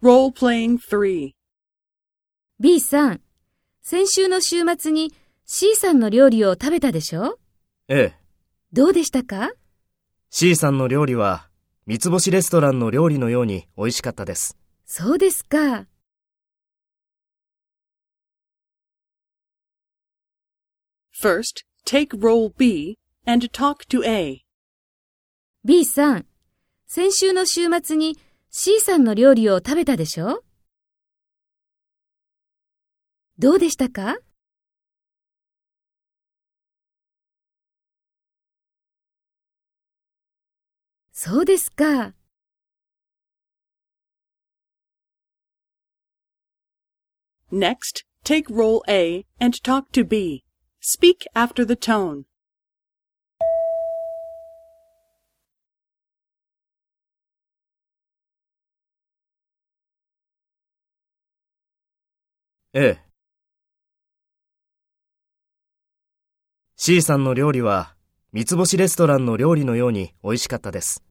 Role-playing 3. B さん、先週の週末に C さんの料理を食べたでしょ？ええ。どうでしたか？C さんの料理は、三つ星レストランの料理のように美味しかったです。そうですか。First, take role B and talk to A. B さん、先週の週末に C さんの料理を食べたでしょどうでしたかそうですか。Next, take role A and talk to B. Speak after the tone. ええ。C さんの料理は、三つ星レストランの料理のように美味しかったです。